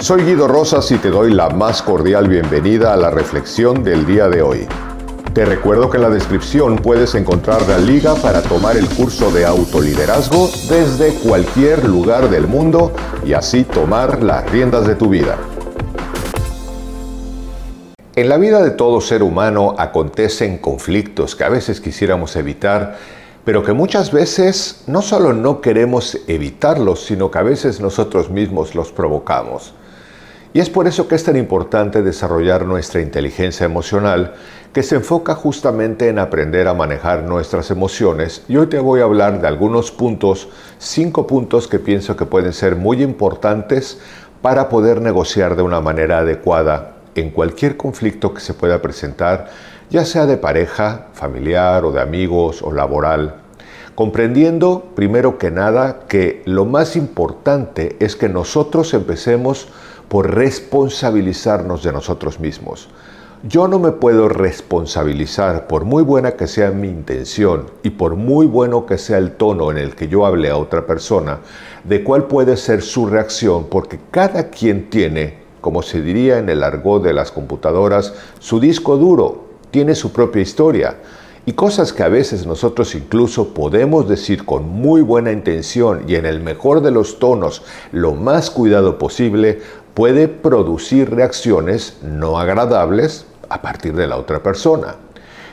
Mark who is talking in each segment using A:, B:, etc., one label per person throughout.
A: Soy Guido Rosas y te doy la más cordial bienvenida a la reflexión del día de hoy. Te recuerdo que en la descripción puedes encontrar la liga para tomar el curso de autoliderazgo desde cualquier lugar del mundo y así tomar las riendas de tu vida. En la vida de todo ser humano acontecen conflictos que a veces quisiéramos evitar, pero que muchas veces no solo no queremos evitarlos, sino que a veces nosotros mismos los provocamos. Y es por eso que es tan importante desarrollar nuestra inteligencia emocional, que se enfoca justamente en aprender a manejar nuestras emociones. Y hoy te voy a hablar de algunos puntos, cinco puntos que pienso que pueden ser muy importantes para poder negociar de una manera adecuada en cualquier conflicto que se pueda presentar, ya sea de pareja, familiar o de amigos o laboral, comprendiendo primero que nada que lo más importante es que nosotros empecemos por responsabilizarnos de nosotros mismos. Yo no me puedo responsabilizar, por muy buena que sea mi intención y por muy bueno que sea el tono en el que yo hable a otra persona, de cuál puede ser su reacción, porque cada quien tiene como se diría en el argot de las computadoras, su disco duro tiene su propia historia y cosas que a veces nosotros incluso podemos decir con muy buena intención y en el mejor de los tonos, lo más cuidado posible, puede producir reacciones no agradables a partir de la otra persona.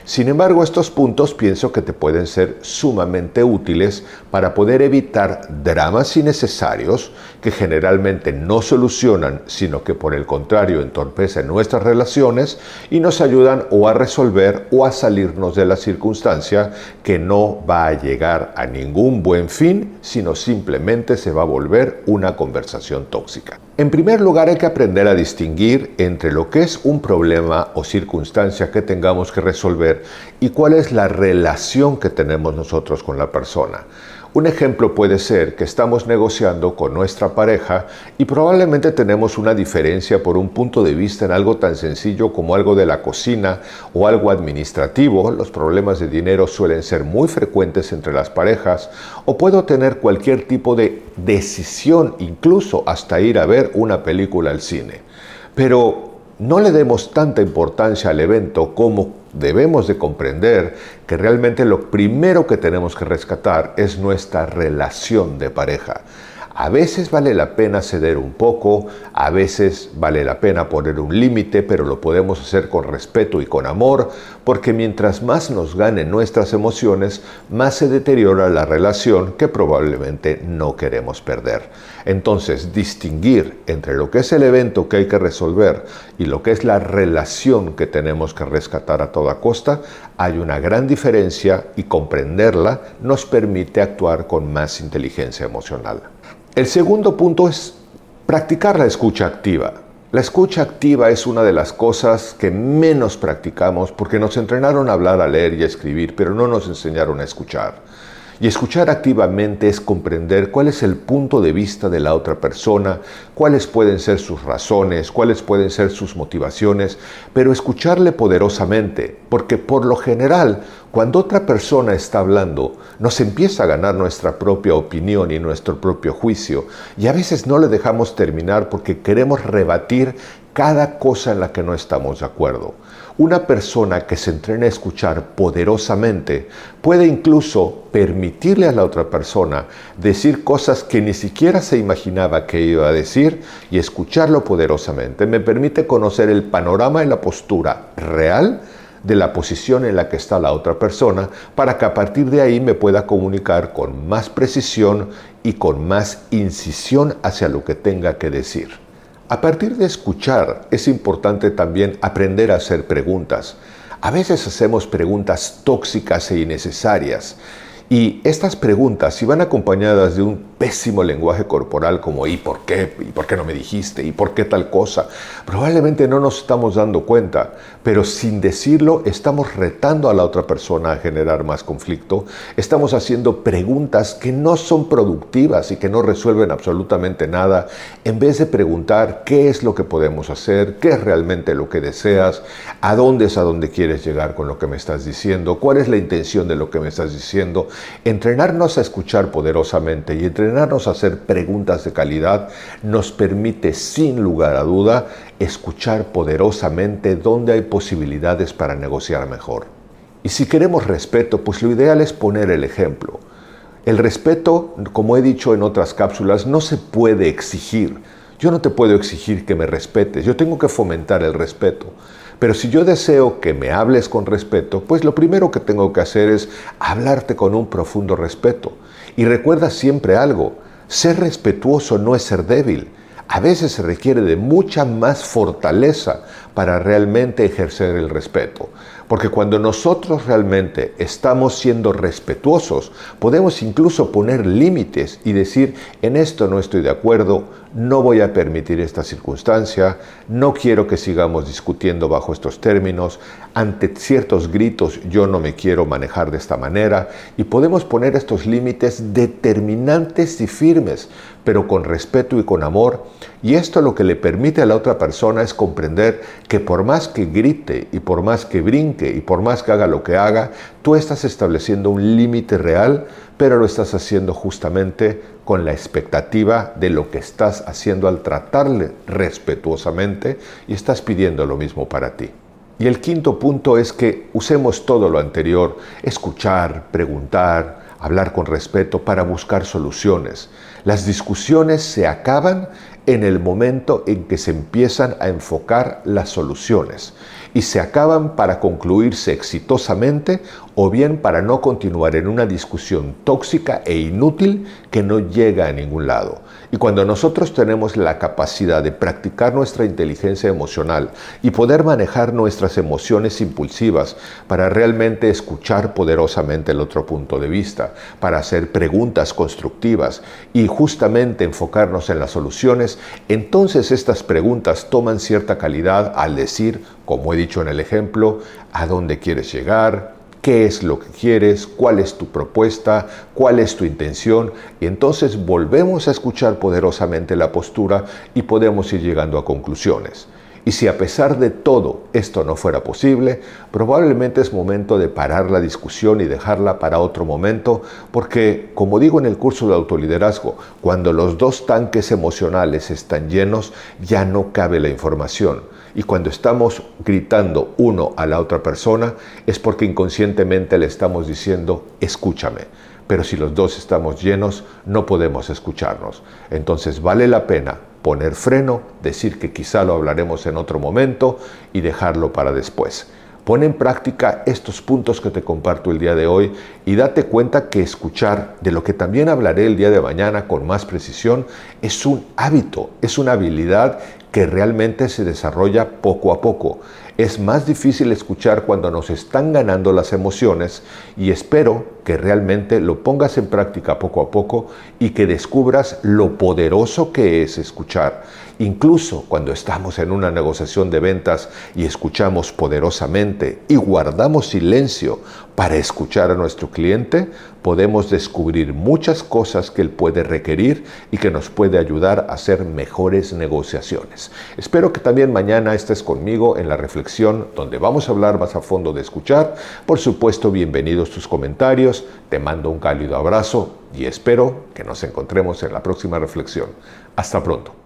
A: Sin embargo, estos puntos pienso que te pueden ser sumamente útiles para poder evitar dramas innecesarios que generalmente no solucionan, sino que por el contrario entorpecen nuestras relaciones y nos ayudan o a resolver o a salirnos de la circunstancia que no va a llegar a ningún buen fin, sino simplemente se va a volver una conversación tóxica. En primer lugar, hay que aprender a distinguir entre lo que es un problema o circunstancia que tengamos que resolver y cuál es la relación que tenemos nosotros con la persona. Un ejemplo puede ser que estamos negociando con nuestra pareja y probablemente tenemos una diferencia por un punto de vista en algo tan sencillo como algo de la cocina o algo administrativo. Los problemas de dinero suelen ser muy frecuentes entre las parejas o puedo tener cualquier tipo de decisión, incluso hasta ir a ver una película al cine. Pero no le demos tanta importancia al evento como debemos de comprender que realmente lo primero que tenemos que rescatar es nuestra relación de pareja. A veces vale la pena ceder un poco, a veces vale la pena poner un límite, pero lo podemos hacer con respeto y con amor, porque mientras más nos ganen nuestras emociones, más se deteriora la relación que probablemente no queremos perder. Entonces, distinguir entre lo que es el evento que hay que resolver y lo que es la relación que tenemos que rescatar a toda costa, hay una gran diferencia y comprenderla nos permite actuar con más inteligencia emocional. El segundo punto es practicar la escucha activa. La escucha activa es una de las cosas que menos practicamos porque nos entrenaron a hablar, a leer y a escribir, pero no nos enseñaron a escuchar. Y escuchar activamente es comprender cuál es el punto de vista de la otra persona, cuáles pueden ser sus razones, cuáles pueden ser sus motivaciones, pero escucharle poderosamente, porque por lo general, cuando otra persona está hablando, nos empieza a ganar nuestra propia opinión y nuestro propio juicio, y a veces no le dejamos terminar porque queremos rebatir cada cosa en la que no estamos de acuerdo. Una persona que se entrena a escuchar poderosamente puede incluso permitirle a la otra persona decir cosas que ni siquiera se imaginaba que iba a decir y escucharlo poderosamente. Me permite conocer el panorama y la postura real de la posición en la que está la otra persona para que a partir de ahí me pueda comunicar con más precisión y con más incisión hacia lo que tenga que decir. A partir de escuchar es importante también aprender a hacer preguntas. A veces hacemos preguntas tóxicas e innecesarias y estas preguntas, si van acompañadas de un pésimo lenguaje corporal como ¿y por qué? ¿y por qué no me dijiste? ¿y por qué tal cosa? Probablemente no nos estamos dando cuenta, pero sin decirlo estamos retando a la otra persona a generar más conflicto, estamos haciendo preguntas que no son productivas y que no resuelven absolutamente nada, en vez de preguntar qué es lo que podemos hacer, qué es realmente lo que deseas, a dónde es a dónde quieres llegar con lo que me estás diciendo, cuál es la intención de lo que me estás diciendo, entrenarnos a escuchar poderosamente y entrenarnos entrenarnos a hacer preguntas de calidad nos permite sin lugar a duda escuchar poderosamente dónde hay posibilidades para negociar mejor. Y si queremos respeto, pues lo ideal es poner el ejemplo. El respeto, como he dicho en otras cápsulas, no se puede exigir. Yo no te puedo exigir que me respetes, yo tengo que fomentar el respeto. Pero si yo deseo que me hables con respeto, pues lo primero que tengo que hacer es hablarte con un profundo respeto. Y recuerda siempre algo, ser respetuoso no es ser débil. A veces se requiere de mucha más fortaleza para realmente ejercer el respeto. Porque cuando nosotros realmente estamos siendo respetuosos, podemos incluso poner límites y decir, en esto no estoy de acuerdo, no voy a permitir esta circunstancia, no quiero que sigamos discutiendo bajo estos términos, ante ciertos gritos yo no me quiero manejar de esta manera, y podemos poner estos límites determinantes y firmes, pero con respeto y con amor, y esto lo que le permite a la otra persona es comprender que por más que grite y por más que brinque y por más que haga lo que haga, tú estás estableciendo un límite real, pero lo estás haciendo justamente con la expectativa de lo que estás haciendo al tratarle respetuosamente y estás pidiendo lo mismo para ti. Y el quinto punto es que usemos todo lo anterior, escuchar, preguntar, hablar con respeto para buscar soluciones. Las discusiones se acaban en el momento en que se empiezan a enfocar las soluciones y se acaban para concluirse exitosamente o bien para no continuar en una discusión tóxica e inútil que no llega a ningún lado. Y cuando nosotros tenemos la capacidad de practicar nuestra inteligencia emocional y poder manejar nuestras emociones impulsivas para realmente escuchar poderosamente el otro punto de vista, para hacer preguntas constructivas y justamente enfocarnos en las soluciones, entonces estas preguntas toman cierta calidad al decir, como he dicho en el ejemplo, a dónde quieres llegar, qué es lo que quieres, cuál es tu propuesta, cuál es tu intención, y entonces volvemos a escuchar poderosamente la postura y podemos ir llegando a conclusiones. Y si a pesar de todo esto no fuera posible, probablemente es momento de parar la discusión y dejarla para otro momento, porque, como digo en el curso de autoliderazgo, cuando los dos tanques emocionales están llenos, ya no cabe la información y cuando estamos gritando uno a la otra persona es porque inconscientemente le estamos diciendo, escúchame. Pero si los dos estamos llenos, no podemos escucharnos. Entonces vale la pena poner freno, decir que quizá lo hablaremos en otro momento y dejarlo para después. Pon en práctica estos puntos que te comparto el día de hoy y date cuenta que escuchar, de lo que también hablaré el día de mañana con más precisión, es un hábito, es una habilidad que realmente se desarrolla poco a poco. Es más difícil escuchar cuando nos están ganando las emociones y espero que realmente lo pongas en práctica poco a poco y que descubras lo poderoso que es escuchar. Incluso cuando estamos en una negociación de ventas y escuchamos poderosamente y guardamos silencio para escuchar a nuestro cliente, podemos descubrir muchas cosas que él puede requerir y que nos puede ayudar a hacer mejores negociaciones. Espero que también mañana estés conmigo en la reflexión donde vamos a hablar más a fondo de escuchar. Por supuesto, bienvenidos tus comentarios, te mando un cálido abrazo y espero que nos encontremos en la próxima reflexión. Hasta pronto.